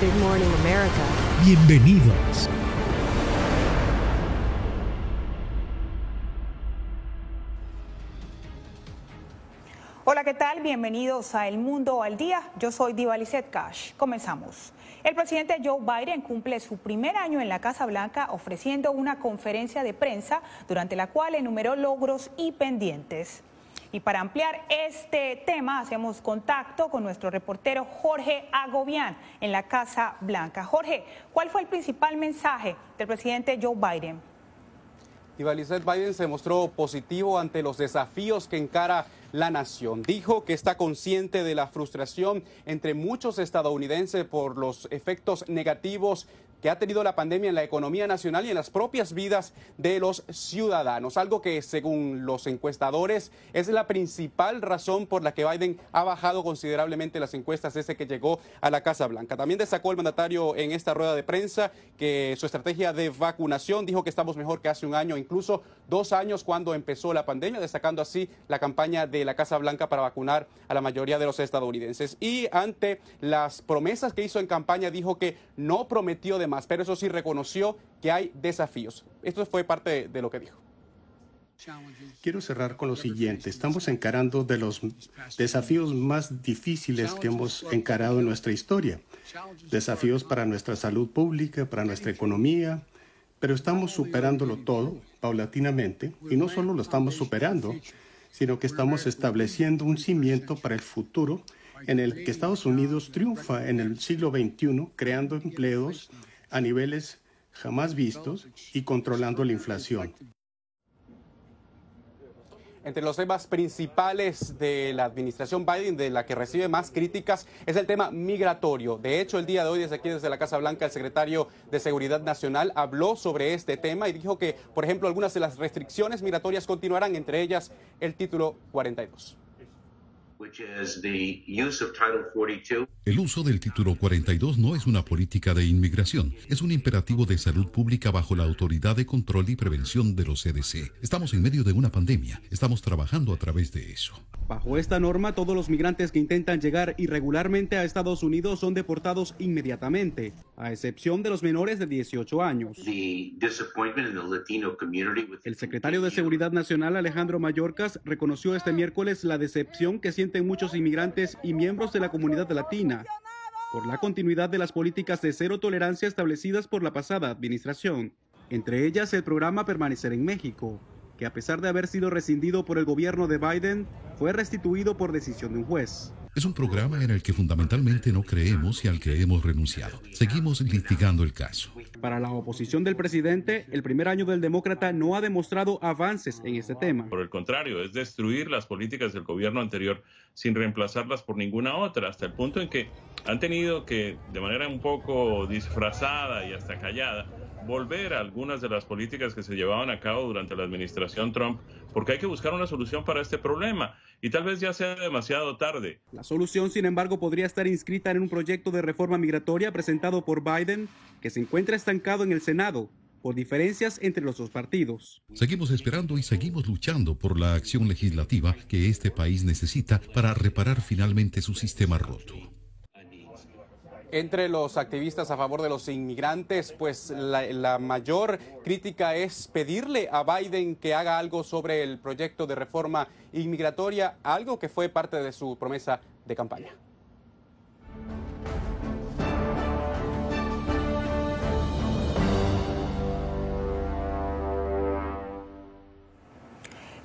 Good morning, America. Bienvenidos. Hola, ¿qué tal? Bienvenidos a El Mundo al Día. Yo soy Diva Lizette Cash. Comenzamos. El presidente Joe Biden cumple su primer año en la Casa Blanca ofreciendo una conferencia de prensa durante la cual enumeró logros y pendientes. Y para ampliar este tema, hacemos contacto con nuestro reportero Jorge Agobián en la Casa Blanca. Jorge, ¿cuál fue el principal mensaje del presidente Joe Biden? Y Biden se mostró positivo ante los desafíos que encara la nación. Dijo que está consciente de la frustración entre muchos estadounidenses por los efectos negativos que ha tenido la pandemia en la economía nacional y en las propias vidas de los ciudadanos, algo que según los encuestadores es la principal razón por la que Biden ha bajado considerablemente las encuestas desde que llegó a la Casa Blanca. También destacó el mandatario en esta rueda de prensa que su estrategia de vacunación dijo que estamos mejor que hace un año, incluso dos años cuando empezó la pandemia, destacando así la campaña de la Casa Blanca para vacunar a la mayoría de los estadounidenses. Y ante las promesas que hizo en campaña, dijo que no prometió de más, pero eso sí reconoció que hay desafíos. Esto fue parte de, lo que dijo. Quiero cerrar con lo siguiente. Estamos encarando de los desafíos más difíciles que hemos encarado en nuestra historia. Desafíos para nuestra salud pública, para nuestra economía, pero estamos superándolo todo paulatinamente y no solo lo estamos superando, sino que estamos estableciendo un cimiento para el futuro en el que Estados Unidos triunfa en el siglo XXI, creando empleos a niveles jamás vistos y controlando la inflación. Entre los temas principales de la administración Biden, de la que recibe más críticas, es el tema migratorio. De hecho, el día de hoy, desde aquí, desde la Casa Blanca, el secretario de Seguridad Nacional habló sobre este tema y dijo que, por ejemplo, algunas de las restricciones migratorias continuarán, entre ellas el título 42. El uso del título 42 no es una política de inmigración, es un imperativo de salud pública bajo la autoridad de control y prevención de los CDC. Estamos en medio de una pandemia, estamos trabajando a través de eso. Bajo esta norma, todos los migrantes que intentan llegar irregularmente a Estados Unidos son deportados inmediatamente, a excepción de los menores de 18 años. El secretario de Seguridad Nacional, Alejandro Mayorkas, reconoció este miércoles la decepción que sienten muchos inmigrantes y miembros de la comunidad latina por la continuidad de las políticas de cero tolerancia establecidas por la pasada administración, entre ellas el programa Permanecer en México que a pesar de haber sido rescindido por el gobierno de Biden, fue restituido por decisión de un juez. Es un programa en el que fundamentalmente no creemos y al que hemos renunciado. Seguimos litigando el caso. Para la oposición del presidente, el primer año del demócrata no ha demostrado avances en este tema. Por el contrario, es destruir las políticas del gobierno anterior sin reemplazarlas por ninguna otra, hasta el punto en que han tenido que, de manera un poco disfrazada y hasta callada, volver a algunas de las políticas que se llevaban a cabo durante la administración Trump, porque hay que buscar una solución para este problema y tal vez ya sea demasiado tarde. La solución, sin embargo, podría estar inscrita en un proyecto de reforma migratoria presentado por Biden que se encuentra estancado en el Senado por diferencias entre los dos partidos. Seguimos esperando y seguimos luchando por la acción legislativa que este país necesita para reparar finalmente su sistema roto. Entre los activistas a favor de los inmigrantes, pues la, mayor crítica es pedirle a Biden que haga algo sobre el proyecto de reforma inmigratoria, algo que fue parte de su promesa de campaña.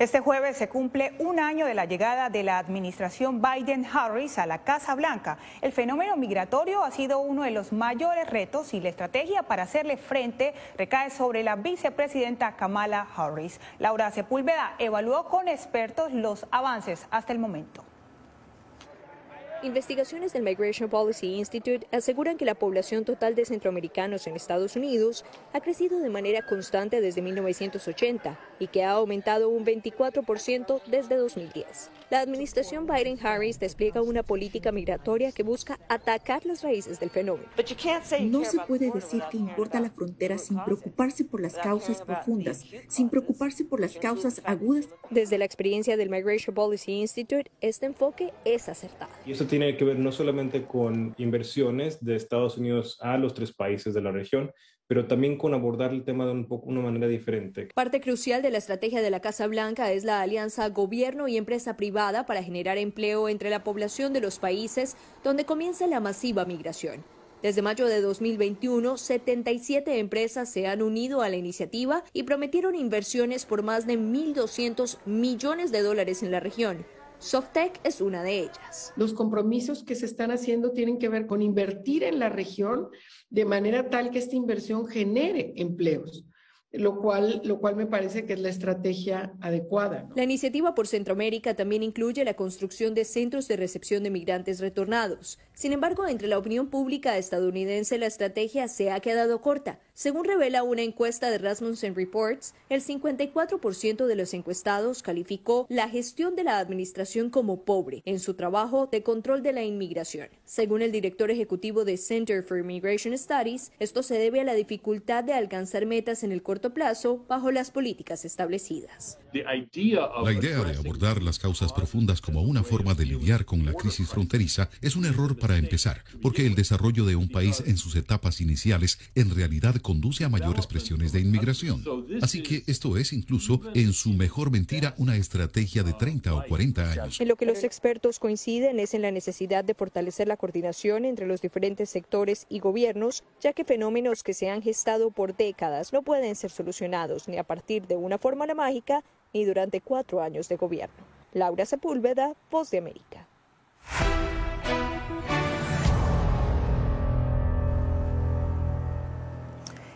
Este jueves se cumple un año de la llegada de la administración Biden-Harris a la Casa Blanca. El fenómeno migratorio ha sido uno de los mayores retos y la estrategia para hacerle frente recae sobre la vicepresidenta Kamala Harris. Laura Sepúlveda evaluó con expertos los avances hasta el momento. Investigaciones del Migration Policy Institute aseguran que la población total de centroamericanos en Estados Unidos ha crecido de manera constante desde 1980 y que ha aumentado un 24% desde 2010. La administración Biden-Harris despliega una política migratoria que busca atacar las raíces del fenómeno. No se puede decir que importa la frontera sin preocuparse por las causas profundas, sin preocuparse por las causas agudas. Desde la experiencia del Migration Policy Institute, este enfoque es acertado. Y eso tiene que ver no solamente con inversiones de Estados Unidos a los tres países de la región, pero también con abordar el tema de un poco, una manera diferente. Parte crucial de la estrategia de la Casa Blanca es la alianza gobierno y empresa privada para generar empleo entre la población de los países donde comienza la masiva migración. Desde mayo de 2021, 77 empresas se han unido a la iniciativa y prometieron inversiones por más de 1.200 millones de dólares en la región. Softec es una de ellas. Los compromisos que se están haciendo tienen que ver con invertir en la región de manera tal que esta inversión genere empleos lo cual, lo cual me parece que es la estrategia adecuada. La iniciativa por Centroamérica también incluye la construcción de centros de recepción de migrantes retornados. Sin embargo, entre la opinión pública estadounidense la estrategia se ha quedado corta. Según revela una encuesta de Rasmussen Reports, el 54% de los encuestados calificó la gestión de la administración como pobre en su trabajo de control de la inmigración. Según el director ejecutivo de Center for Immigration Studies, esto se debe a la dificultad de alcanzar metas en el corto plazo bajo las políticas establecidas. La idea de abordar las causas profundas como una forma de lidiar con la crisis fronteriza es un error para empezar, porque el desarrollo de un país en sus etapas iniciales en realidad conduce a mayores presiones de inmigración. Así que esto es incluso, en su mejor mentira, una estrategia de 30 o 40 años. En lo que los expertos coinciden es en la necesidad de fortalecer la coordinación entre los diferentes sectores y gobiernos, ya que fenómenos que se han gestado por décadas no pueden ser solucionados ni a partir de una fórmula mágica ni durante cuatro años de gobierno. Laura Sepúlveda, Voz de América.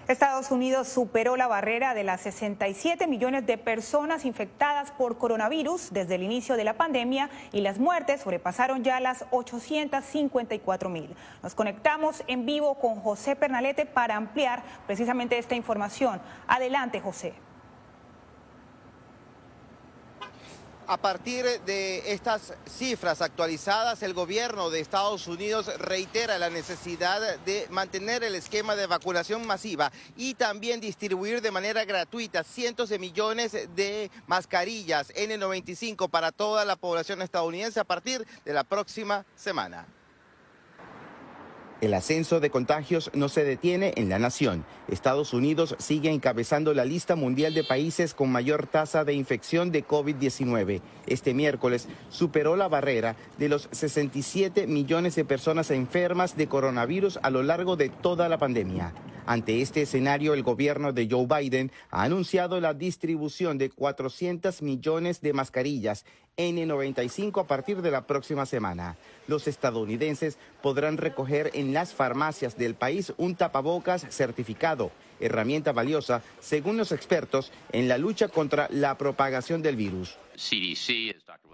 Estados Unidos superó la barrera de las 67 millones de personas infectadas por coronavirus desde el inicio de la pandemia y las muertes sobrepasaron ya las 854 mil. Nos conectamos en vivo con José Pernalete para ampliar precisamente esta información. Adelante, José. A partir de estas cifras actualizadas, el gobierno de Estados Unidos reitera la necesidad de mantener el esquema de vacunación masiva y también distribuir de manera gratuita cientos de millones de mascarillas N95 para toda la población estadounidense a partir de la próxima semana. El ascenso de contagios no se detiene en la nación. Estados Unidos sigue encabezando la lista mundial de países con mayor tasa de infección de COVID-19. Este miércoles superó la barrera de los 67 millones de personas enfermas de coronavirus a lo largo de toda la pandemia. Ante este escenario, el gobierno de Joe Biden ha anunciado la distribución de 400 millones de mascarillas N95 a partir de la próxima semana. Los estadounidenses podrán recoger en las farmacias del país un tapabocas certificado, herramienta valiosa, según los expertos, en la lucha contra la propagación del virus.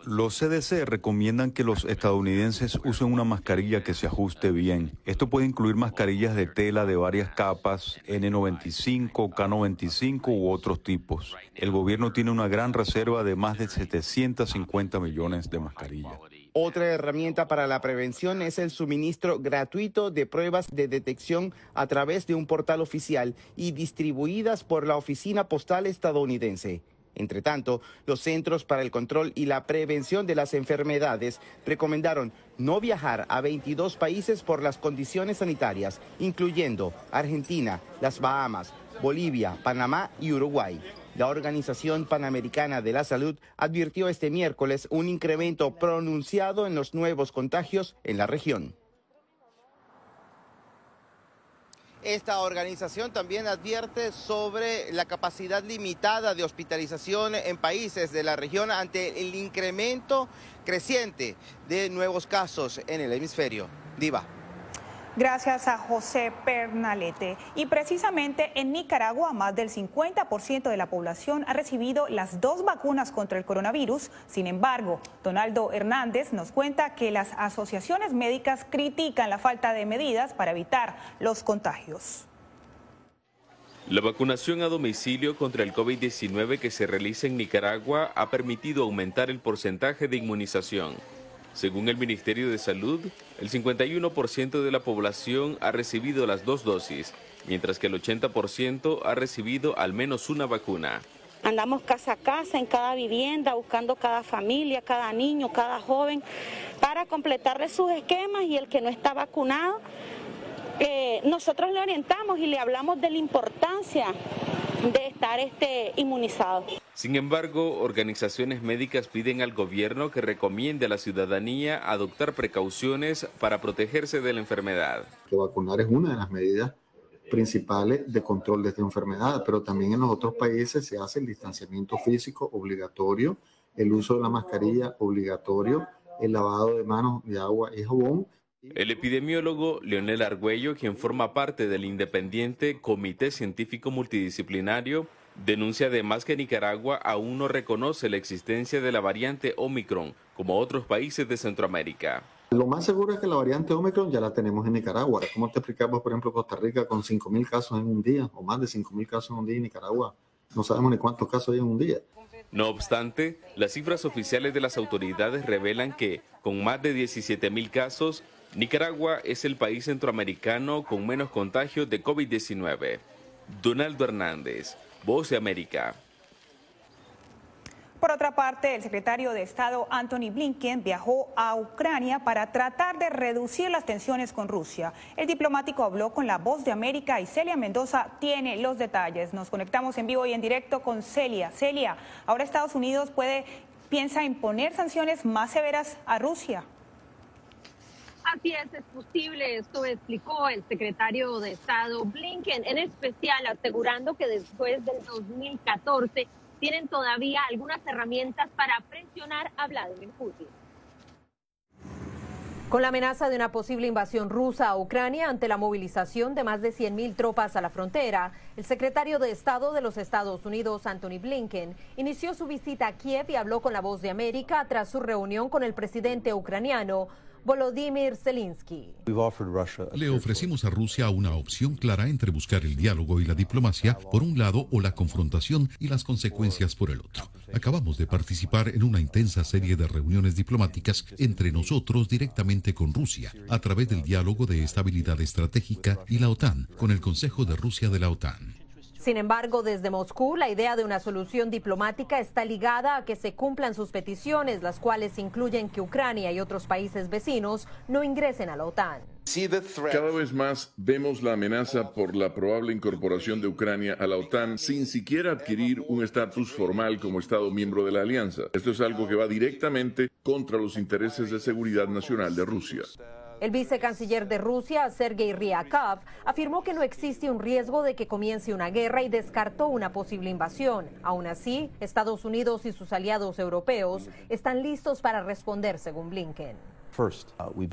Los CDC recomiendan que los estadounidenses usen una mascarilla que se ajuste bien. Esto puede incluir mascarillas de tela de varias capas, N95, K95 u otros tipos. El gobierno tiene una gran reserva de más de 750 millones de mascarillas. Otra herramienta para la prevención es el suministro gratuito de pruebas de detección a través de un portal oficial y distribuidas por la Oficina Postal estadounidense. Entre tanto, los Centros para el Control y la Prevención de las Enfermedades recomendaron no viajar a 22 países por las condiciones sanitarias, incluyendo Argentina, las Bahamas, Bolivia, Panamá y Uruguay. La Organización Panamericana de la Salud advirtió este miércoles un incremento pronunciado en los nuevos contagios en la región. Esta organización también advierte sobre la capacidad limitada de hospitalización en países de la región ante el incremento creciente de nuevos casos en el hemisferio. Diva. Gracias a José Pernalete. Y precisamente en Nicaragua, más del 50% de la población ha recibido las dos vacunas contra el coronavirus. Sin embargo, Donaldo Hernández nos cuenta que las asociaciones médicas critican la falta de medidas para evitar los contagios. La vacunación a domicilio contra el COVID-19 que se realiza en Nicaragua ha permitido aumentar el porcentaje de inmunización. Según el Ministerio de Salud, el 51% de la población ha recibido las dos dosis, mientras que el 80% ha recibido al menos una vacuna. Andamos casa a casa, en cada vivienda, buscando cada familia, cada niño, cada joven, para completarle sus esquemas y el que no está vacunado, eh, nosotros le orientamos y le hablamos de la importancia de estar este, inmunizado. Sin embargo, organizaciones médicas piden al gobierno que recomiende a la ciudadanía adoptar precauciones para protegerse de la enfermedad. Que vacunar es una de las medidas principales de control de esta enfermedad, pero también en los otros países se hace el distanciamiento físico obligatorio, el uso de la mascarilla obligatorio, el lavado de manos de agua y jabón el epidemiólogo Leonel Argüello, quien forma parte del independiente Comité Científico Multidisciplinario, denuncia además que Nicaragua aún no reconoce la existencia de la variante Omicron, como otros países de Centroamérica. Lo más seguro es que la variante Omicron ya la tenemos en Nicaragua. ¿Cómo te explicamos, por ejemplo, Costa Rica con 5.000 casos en un día, o más de 5.000 casos en un día en Nicaragua? No sabemos ni cuántos casos hay en un día. No obstante, las cifras oficiales de las autoridades revelan que, con más de 17.000 casos, Nicaragua es el país centroamericano con menos contagios de COVID-19. Donaldo Hernández, Voz de América. Por otra parte, el secretario de Estado Anthony Blinken viajó a Ucrania para tratar de reducir las tensiones con Rusia. El diplomático habló con la voz de América y Celia Mendoza tiene los detalles. Nos conectamos en vivo y en directo con Celia. Celia, ahora Estados Unidos puede, piensa imponer sanciones más severas a Rusia. Así es, es posible, esto explicó el secretario de Estado Blinken, en especial asegurando que después del 2014 tienen todavía algunas herramientas para presionar a Vladimir Putin. Con la amenaza de una posible invasión rusa a Ucrania ante la movilización de más de 100.000 tropas a la frontera, el secretario de Estado de los Estados Unidos, Anthony Blinken, inició su visita a Kiev y habló con la voz de América tras su reunión con el presidente ucraniano Volodymyr Zelensky. Le ofrecimos a Rusia una opción clara entre buscar el diálogo y la diplomacia por un lado o la confrontación y las consecuencias por el otro. Acabamos de participar en una intensa serie de reuniones diplomáticas entre nosotros directamente con Rusia a través del diálogo de estabilidad estratégica y la OTAN con el Consejo de Rusia de la OTAN. Sin embargo, desde Moscú, la idea de una solución diplomática está ligada a que se cumplan sus peticiones, las cuales incluyen que Ucrania y otros países vecinos no ingresen a la OTAN. Cada vez más vemos la amenaza por la probable incorporación de Ucrania a la OTAN sin siquiera adquirir un estatus formal como Estado miembro de la alianza. Esto es algo que va directamente contra los intereses de seguridad nacional de Rusia. El vicecanciller de Rusia, Sergei Ryakov, afirmó que no existe un riesgo de que comience una guerra y descartó una posible invasión. Aún así, Estados Unidos y sus aliados europeos están listos para responder, según Blinken. Uh,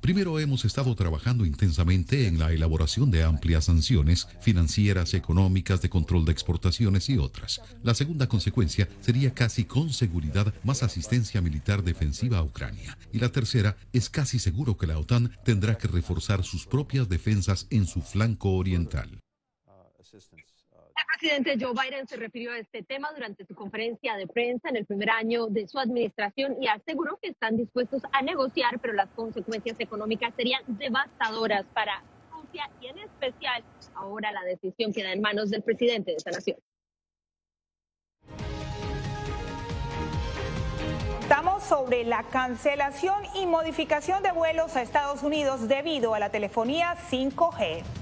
Primero hemos estado trabajando intensamente en la elaboración de amplias sanciones financieras, económicas, de control de exportaciones y otras. La segunda consecuencia sería casi con seguridad más asistencia militar defensiva a Ucrania. Y la tercera es casi seguro que la OTAN tendrá que reforzar sus propias defensas en su flanco oriental. Presidente Joe Biden se refirió a este tema durante su conferencia de prensa en el primer año de su administración y aseguró que están dispuestos a negociar, pero las consecuencias económicas serían devastadoras para Rusia y en especial ahora la decisión queda en manos del presidente de esta nación. Estamos sobre la cancelación y modificación de vuelos a Estados Unidos debido a la telefonía 5G.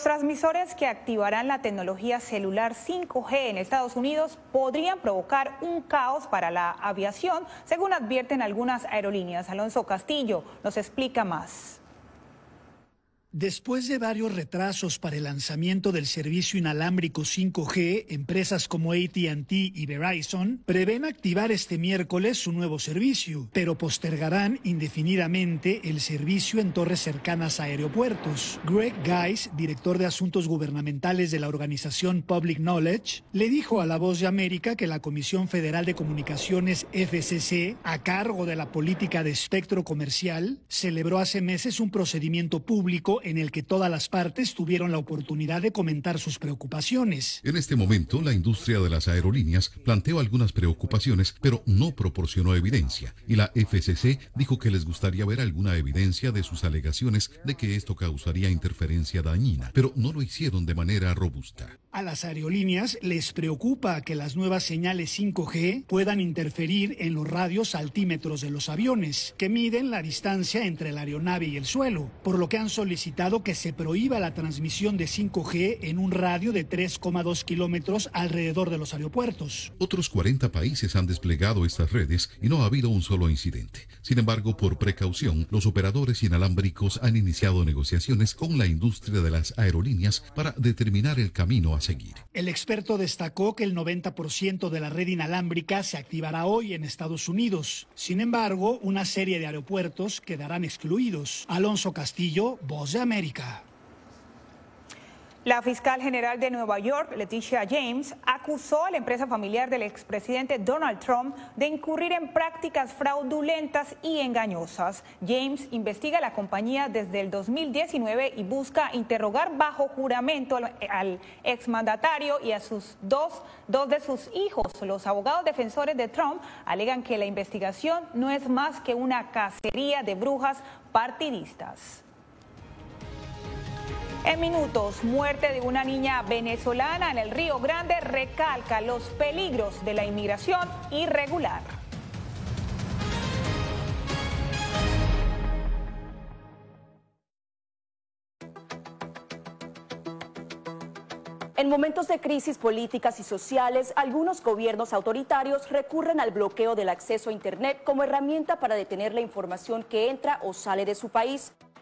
Los transmisores que activarán la tecnología celular 5G en Estados Unidos podrían provocar un caos para la aviación, según advierten algunas aerolíneas. Alonso Castillo nos explica más. Después de varios retrasos para el lanzamiento del servicio inalámbrico 5G, empresas como ATT y Verizon prevén activar este miércoles su nuevo servicio, pero postergarán indefinidamente el servicio en torres cercanas a aeropuertos. Greg Geis, director de asuntos gubernamentales de la organización Public Knowledge, le dijo a La Voz de América que la Comisión Federal de Comunicaciones FCC, a cargo de la política de espectro comercial, celebró hace meses un procedimiento público en el que todas las partes tuvieron la oportunidad de comentar sus preocupaciones. En este momento, la industria de las aerolíneas planteó algunas preocupaciones, pero no proporcionó evidencia. Y la FCC dijo que les gustaría ver alguna evidencia de sus alegaciones de que esto causaría interferencia dañina, pero no lo hicieron de manera robusta. A las aerolíneas les preocupa que las nuevas señales 5G puedan interferir en los radios altímetros de los aviones, que miden la distancia entre la aeronave y el suelo, por lo que han solicitado que se prohíba la transmisión de 5G en un radio de 3,2 kilómetros alrededor de los aeropuertos. Otros 40 países han desplegado estas redes y no ha habido un solo incidente. Sin embargo, por precaución, los operadores inalámbricos han iniciado negociaciones con la industria de las aerolíneas para determinar el camino a seguir. El experto destacó que el 90% de la red inalámbrica se activará hoy en Estados Unidos. Sin embargo, una serie de aeropuertos quedarán excluidos. Alonso Castillo, Voz América. La fiscal general de Nueva York, Leticia James, acusó a la empresa familiar del expresidente Donald Trump de incurrir en prácticas fraudulentas y engañosas. James investiga la compañía desde el 2019 y busca interrogar bajo juramento al, exmandatario y a sus dos, dos de sus hijos. Los abogados defensores de Trump alegan que la investigación no es más que una cacería de brujas partidistas. En minutos, muerte de una niña venezolana en el Río Grande recalca los peligros de la inmigración irregular. En momentos de crisis políticas y sociales, algunos gobiernos autoritarios recurren al bloqueo del acceso a Internet como herramienta para detener la información que entra o sale de su país.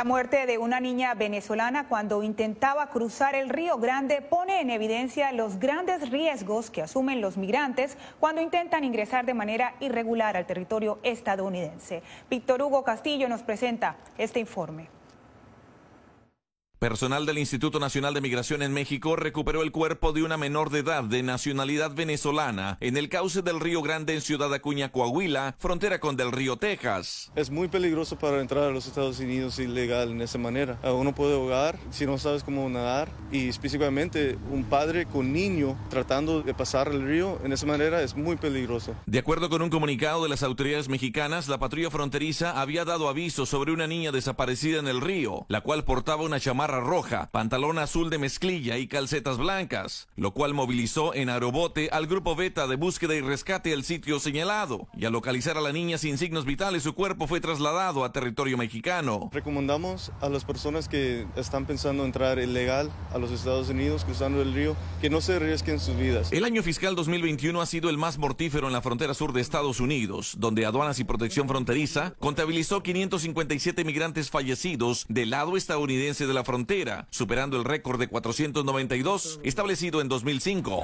La muerte de una niña venezolana cuando intentaba cruzar el Río Grande pone en evidencia los grandes riesgos que asumen los migrantes cuando intentan ingresar de manera irregular al territorio estadounidense. Víctor Hugo Castillo nos presenta este informe. Personal del Instituto Nacional de Migración en México recuperó el cuerpo de una menor de edad de nacionalidad venezolana en el cauce del Río Grande en Ciudad Acuña, Coahuila, frontera con Del Río, Texas. Es muy peligroso para entrar a los Estados Unidos ilegal en esa manera. Uno puede ahogar si no sabes cómo nadar y específicamente un padre con niño tratando de pasar el río en esa manera es muy peligroso. De acuerdo con un comunicado de las autoridades mexicanas, la patrulla fronteriza había dado aviso sobre una niña desaparecida en el río, la cual portaba una chamarra roja, pantalón azul de mezclilla y calcetas blancas, lo cual movilizó en aerobote al grupo Beta de búsqueda y rescate al sitio señalado. Y al localizar a la niña sin signos vitales, su cuerpo fue trasladado a territorio mexicano. Recomendamos a las personas que están pensando entrar ilegal a los Estados Unidos cruzando el río que no se arriesguen sus vidas. El año fiscal 2021 ha sido el más mortífero en la frontera sur de Estados Unidos, donde aduanas y protección fronteriza contabilizó 557 migrantes fallecidos del lado estadounidense de la frontera superando el récord de 492 establecido en 2005.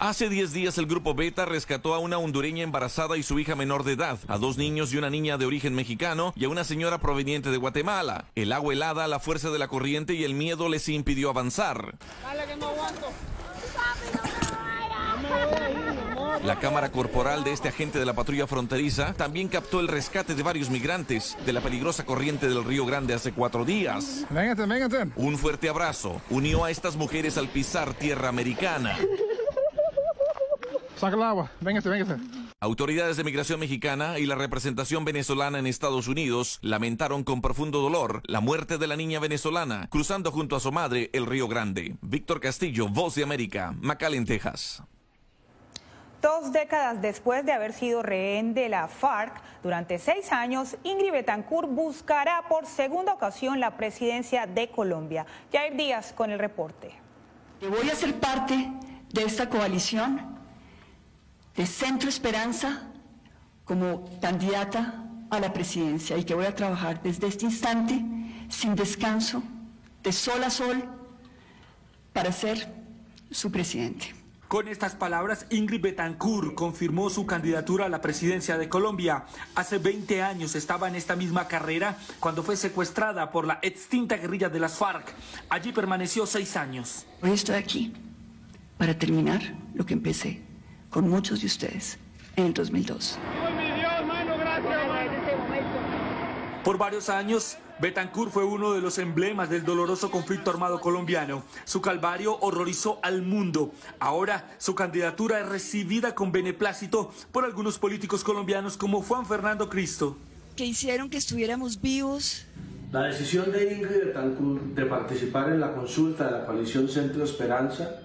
Hace 10 días el grupo Beta rescató a una hondureña embarazada y su hija menor de edad, a dos niños y una niña de origen mexicano y a una señora proveniente de Guatemala. El agua helada, la fuerza de la corriente y el miedo les impidió avanzar. La cámara corporal de este agente de la patrulla fronteriza también captó el rescate de varios migrantes de la peligrosa corriente del Río Grande hace cuatro días. Un fuerte abrazo unió a estas mujeres al pisar tierra americana. Saca el agua, véngase, véngase. Autoridades de migración mexicana y la representación venezolana en Estados Unidos lamentaron con profundo dolor la muerte de la niña venezolana cruzando junto a su madre el Río Grande. Víctor Castillo, Voz de América, McAllen, Texas. Dos décadas después de haber sido rehén de la FARC durante seis años, Ingrid Betancourt buscará por segunda ocasión la presidencia de Colombia. Jair Díaz con el reporte. Voy a ser parte de esta coalición de Centro Esperanza como candidata a la presidencia y que voy a trabajar desde este instante sin descanso, de sol a sol, para ser su presidente. Con estas palabras, Ingrid Betancourt confirmó su candidatura a la presidencia de Colombia. Hace 20 años estaba en esta misma carrera cuando fue secuestrada por la extinta guerrilla de las FARC. Allí permaneció seis años. Hoy estoy aquí para terminar lo que empecé con muchos de ustedes en el 2002. Por varios años, Betancourt fue uno de los emblemas del doloroso conflicto armado colombiano. Su calvario horrorizó al mundo. Ahora su candidatura es recibida con beneplácito por algunos políticos colombianos como Juan Fernando Cristo. Que hicieron que estuviéramos vivos. La decisión de Ingrid Betancourt de participar en la consulta de la coalición Centro Esperanza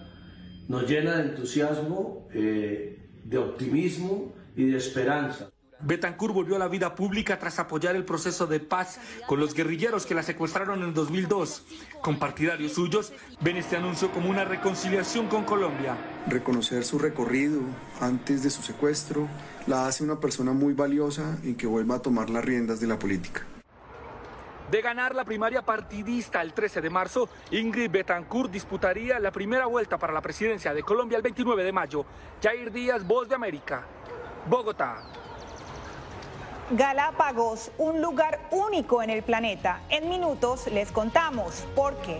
nos llena de entusiasmo, eh, de optimismo y de esperanza. Betancourt volvió a la vida pública tras apoyar el proceso de paz con los guerrilleros que la secuestraron en 2002. Con partidarios suyos, ven este anuncio como una reconciliación con Colombia. Reconocer su recorrido antes de su secuestro la hace una persona muy valiosa y que vuelva a tomar las riendas de la política. De ganar la primaria partidista el 13 de marzo, Ingrid Betancourt disputaría la primera vuelta para la presidencia de Colombia el 29 de mayo. Jair Díaz, Voz de América, Bogotá. Galápagos, un lugar único en el planeta. En minutos les contamos por qué.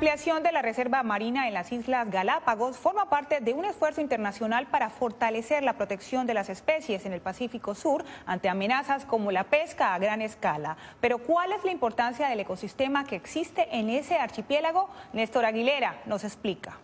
Ampliación de la Reserva Marina en las Islas Galápagos forma parte de un esfuerzo internacional para fortalecer la protección de las especies en el Pacífico Sur ante amenazas como la pesca a gran escala. Pero ¿cuál es la importancia del ecosistema que existe en ese archipiélago? Néstor Aguilera nos explica.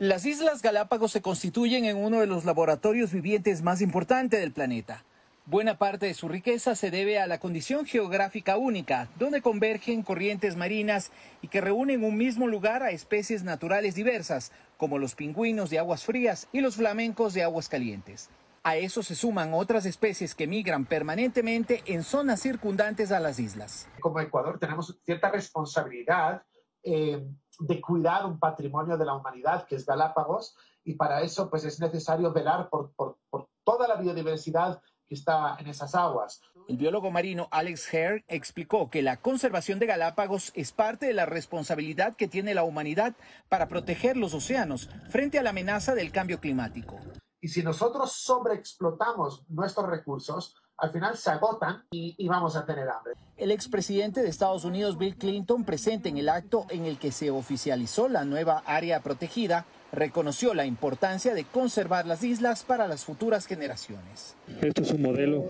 Las Islas Galápagos se constituyen en uno de los laboratorios vivientes más importantes del planeta. Buena parte de su riqueza se debe a la condición geográfica única, donde convergen corrientes marinas y que reúnen en un mismo lugar a especies naturales diversas, como los pingüinos de aguas frías y los flamencos de aguas calientes. A eso se suman otras especies que migran permanentemente en zonas circundantes a las islas. Como Ecuador tenemos cierta responsabilidad eh, de cuidar un patrimonio de la humanidad que es Galápagos y para eso pues es necesario velar por, por toda la biodiversidad está en esas aguas. El biólogo marino Alex Hare explicó que la conservación de Galápagos es parte de la responsabilidad que tiene la humanidad para proteger los océanos frente a la amenaza del cambio climático. Y si nosotros sobreexplotamos nuestros recursos, al final se agotan y, y, vamos a tener hambre. El expresidente de Estados Unidos, Bill Clinton, presente en el acto en el que se oficializó la nueva área protegida, reconoció la importancia de conservar las islas para las futuras generaciones. Esto es un modelo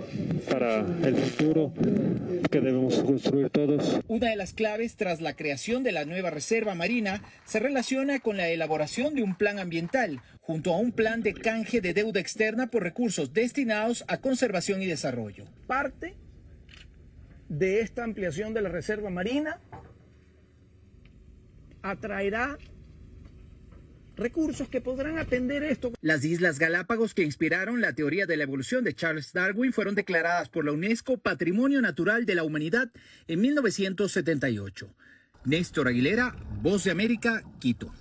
para el futuro que debemos construir todos. Una de las claves tras la creación de la nueva reserva marina se relaciona con la elaboración de un plan ambiental, junto a un plan de canje de deuda externa por recursos destinados a conservación y desarrollo. Parte de esta ampliación de la reserva marina atraerá recursos que podrán atender esto. Las Islas Galápagos que inspiraron la teoría de la evolución de Charles Darwin fueron declaradas por la UNESCO Patrimonio Natural de la Humanidad en 1978. Néstor Aguilera, Voz de América, Quito.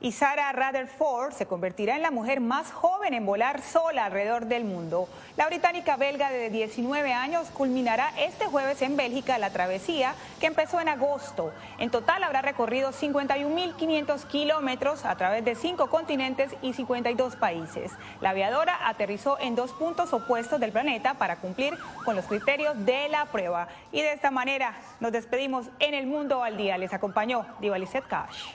Y Sarah Rutherford se convertirá en la mujer más joven en volar sola alrededor del mundo. La británica belga de 19 años culminará este jueves en Bélgica la travesía que empezó en agosto. En total habrá recorrido 51.500 kilómetros a través de cinco continentes y 52 países. La aviadora aterrizó en dos puntos opuestos del planeta para cumplir con los criterios de la prueba. Y de esta manera nos despedimos en el mundo al día. Les acompañó Divalicet Cash.